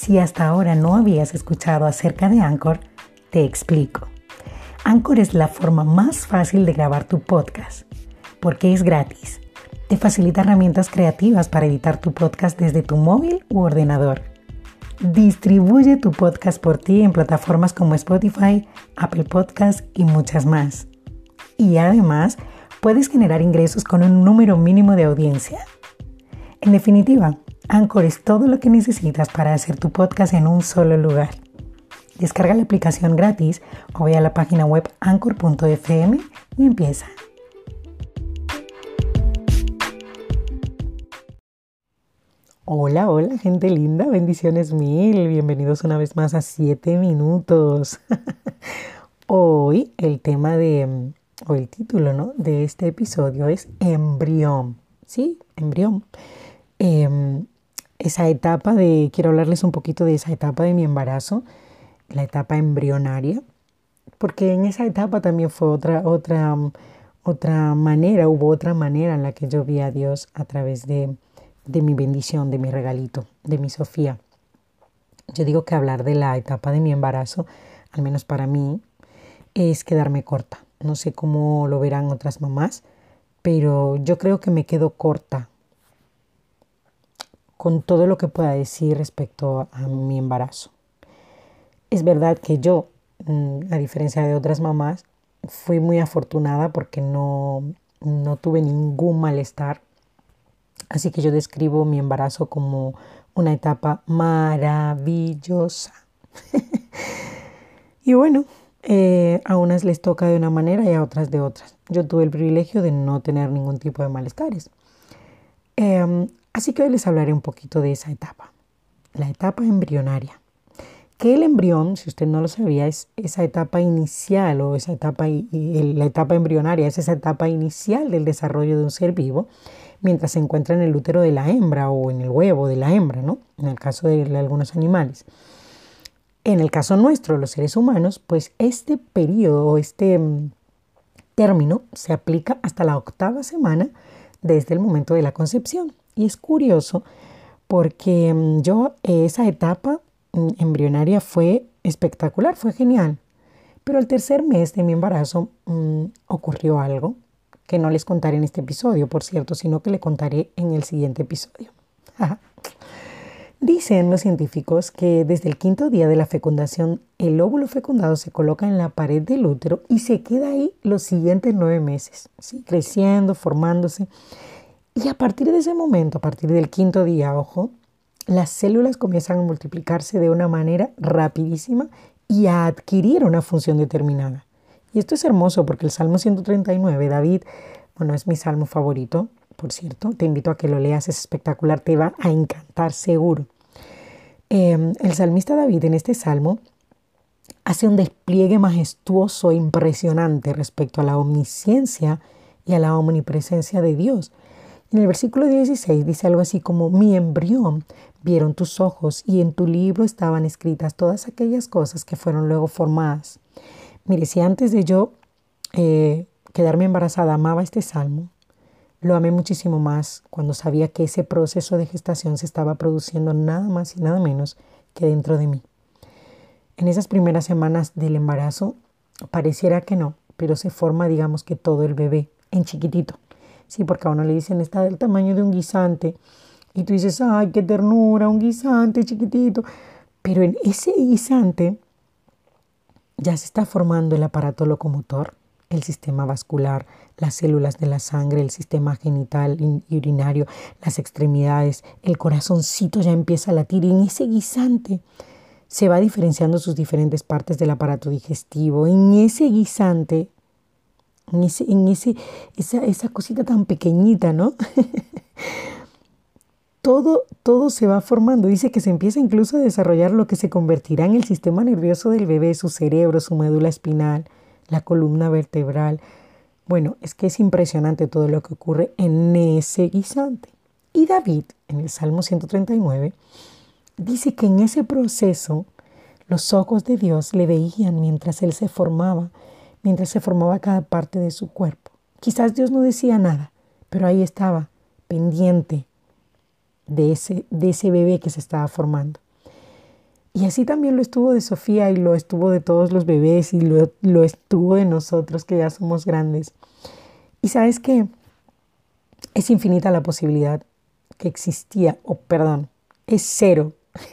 Si hasta ahora no habías escuchado acerca de Anchor, te explico. Anchor es la forma más fácil de grabar tu podcast, porque es gratis. Te facilita herramientas creativas para editar tu podcast desde tu móvil u ordenador. Distribuye tu podcast por ti en plataformas como Spotify, Apple Podcasts y muchas más. Y además, puedes generar ingresos con un número mínimo de audiencia. En definitiva, Anchor es todo lo que necesitas para hacer tu podcast en un solo lugar. Descarga la aplicación gratis o ve a la página web anchor.fm y empieza. Hola, hola gente linda, bendiciones mil, bienvenidos una vez más a 7 minutos. Hoy el tema de, o el título ¿no? de este episodio es embrión, ¿sí? Embrión. Em, esa etapa de, quiero hablarles un poquito de esa etapa de mi embarazo, la etapa embrionaria, porque en esa etapa también fue otra, otra, otra manera, hubo otra manera en la que yo vi a Dios a través de, de mi bendición, de mi regalito, de mi Sofía. Yo digo que hablar de la etapa de mi embarazo, al menos para mí, es quedarme corta. No sé cómo lo verán otras mamás, pero yo creo que me quedo corta con todo lo que pueda decir respecto a mi embarazo. Es verdad que yo, mm, a diferencia de otras mamás, fui muy afortunada porque no, no tuve ningún malestar. Así que yo describo mi embarazo como una etapa maravillosa. y bueno, eh, a unas les toca de una manera y a otras de otras. Yo tuve el privilegio de no tener ningún tipo de malestares. Em, Así que hoy les hablaré un poquito de esa etapa, la etapa embrionaria. Que el embrión, si usted no lo sabía, es esa etapa inicial o esa etapa, la etapa embrionaria es esa etapa inicial del desarrollo de un ser vivo mientras se encuentra en el útero de la hembra o en el huevo de la hembra, ¿no? En el caso de algunos animales. En el caso nuestro, los seres humanos, pues este periodo o este mm, término se aplica hasta la octava semana desde el momento de la concepción. Y es curioso porque mm, yo esa etapa mm, embrionaria fue espectacular, fue genial. Pero el tercer mes de mi embarazo mm, ocurrió algo que no les contaré en este episodio, por cierto, sino que le contaré en el siguiente episodio. Dicen los científicos que desde el quinto día de la fecundación, el óvulo fecundado se coloca en la pared del útero y se queda ahí los siguientes nueve meses, ¿sí? creciendo, formándose. Y a partir de ese momento, a partir del quinto día, ojo, las células comienzan a multiplicarse de una manera rapidísima y a adquirir una función determinada. Y esto es hermoso porque el Salmo 139, David, bueno, es mi salmo favorito, por cierto, te invito a que lo leas, es espectacular, te va a encantar seguro. Em, el salmista David en este salmo hace un despliegue majestuoso impresionante respecto a la omnisciencia y a la omnipresencia de Dios. En el versículo 16 dice algo así como, mi embrión vieron tus ojos y en tu libro estaban escritas todas aquellas cosas que fueron luego formadas. Mire, si antes de yo eh, quedarme embarazada amaba este salmo, lo amé muchísimo más cuando sabía que ese proceso de gestación se estaba produciendo nada más y nada menos que dentro de mí. En esas primeras semanas del embarazo pareciera que no, pero se forma digamos que todo el bebé en chiquitito. Sí, porque a uno le dicen está del tamaño de un guisante. Y tú dices, ay, qué ternura, un guisante chiquitito. Pero en ese guisante ya se está formando el aparato locomotor, el sistema vascular, las células de la sangre, el sistema genital y urinario, las extremidades, el corazoncito ya empieza a latir y en ese guisante se va diferenciando sus diferentes partes del aparato digestivo. En ese guisante en, ese, en ese, esa, esa cosita tan pequeñita, ¿no? todo, todo se va formando. Dice que se empieza incluso a desarrollar lo que se convertirá en el sistema nervioso del bebé, su cerebro, su médula espinal, la columna vertebral. Bueno, es que es impresionante todo lo que ocurre en ese guisante. Y David, en el Salmo 139, dice que en ese proceso los ojos de Dios le veían mientras él se formaba mientras se formaba cada parte de su cuerpo. Quizás Dios no decía nada, pero ahí estaba, pendiente de ese, de ese bebé que se estaba formando. Y así también lo estuvo de Sofía y lo estuvo de todos los bebés y lo, lo estuvo de nosotros que ya somos grandes. Y sabes que es infinita la posibilidad que existía, o perdón, es cero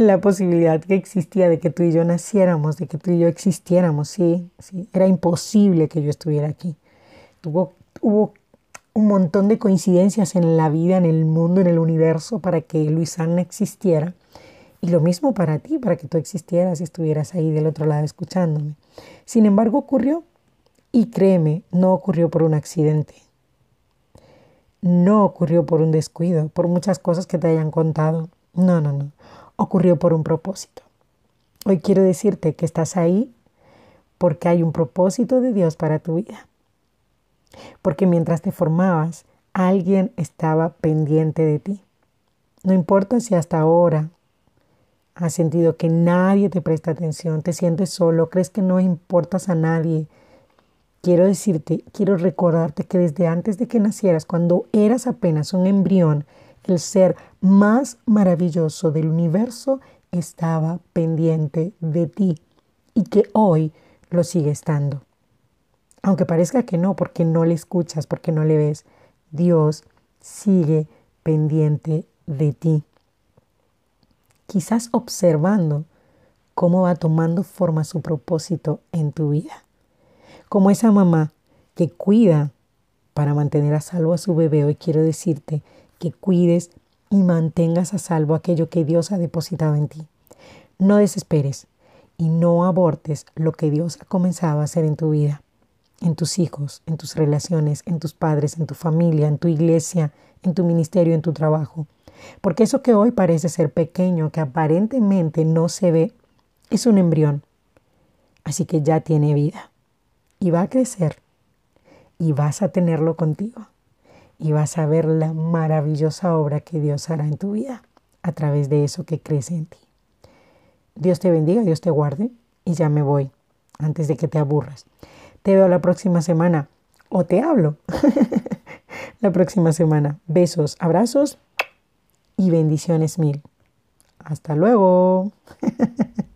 la posibilidad que existía de que tú y yo naciéramos, de que tú y yo existiéramos, sí, sí, era imposible que yo estuviera aquí. Tuvo, hubo un montón de coincidencias en la vida, en el mundo, en el universo para que Luisana existiera. Y lo mismo para ti, para que tú existieras y estuvieras ahí del otro lado escuchándome. Sin embargo, ocurrió. Y créeme, no ocurrió por un accidente. No ocurrió por un descuido, por muchas cosas que te hayan contado. No, no, no. Ocurrió por un propósito. Hoy quiero decirte que estás ahí porque hay un propósito de Dios para tu vida. Porque mientras te formabas, alguien estaba pendiente de ti. No importa si hasta ahora has sentido que nadie te presta atención, te sientes solo, crees que no importas a nadie. Quiero decirte, quiero recordarte que desde antes de que nacieras, cuando eras apenas un embrión, el ser más maravilloso del universo estaba pendiente de ti y que hoy lo sigue estando. Aunque parezca que no, porque no le escuchas, porque no le ves, Dios sigue pendiente de ti quizás observando cómo va tomando forma su propósito en tu vida. Como esa mamá que cuida para mantener a salvo a su bebé, hoy quiero decirte que cuides y mantengas a salvo aquello que Dios ha depositado en ti. No desesperes y no abortes lo que Dios ha comenzado a hacer en tu vida, en tus hijos, en tus relaciones, en tus padres, en tu familia, en tu iglesia, en tu ministerio, en tu trabajo. Porque eso que hoy parece ser pequeño, que aparentemente no se ve, es un embrión. Así que ya tiene vida. Y va a crecer. Y vas a tenerlo contigo. Y vas a ver la maravillosa obra que Dios hará en tu vida a través de eso que crece en ti. Dios te bendiga, Dios te guarde. Y ya me voy, antes de que te aburras. Te veo la próxima semana. O te hablo la próxima semana. Besos, abrazos y bendiciones mil. Hasta luego.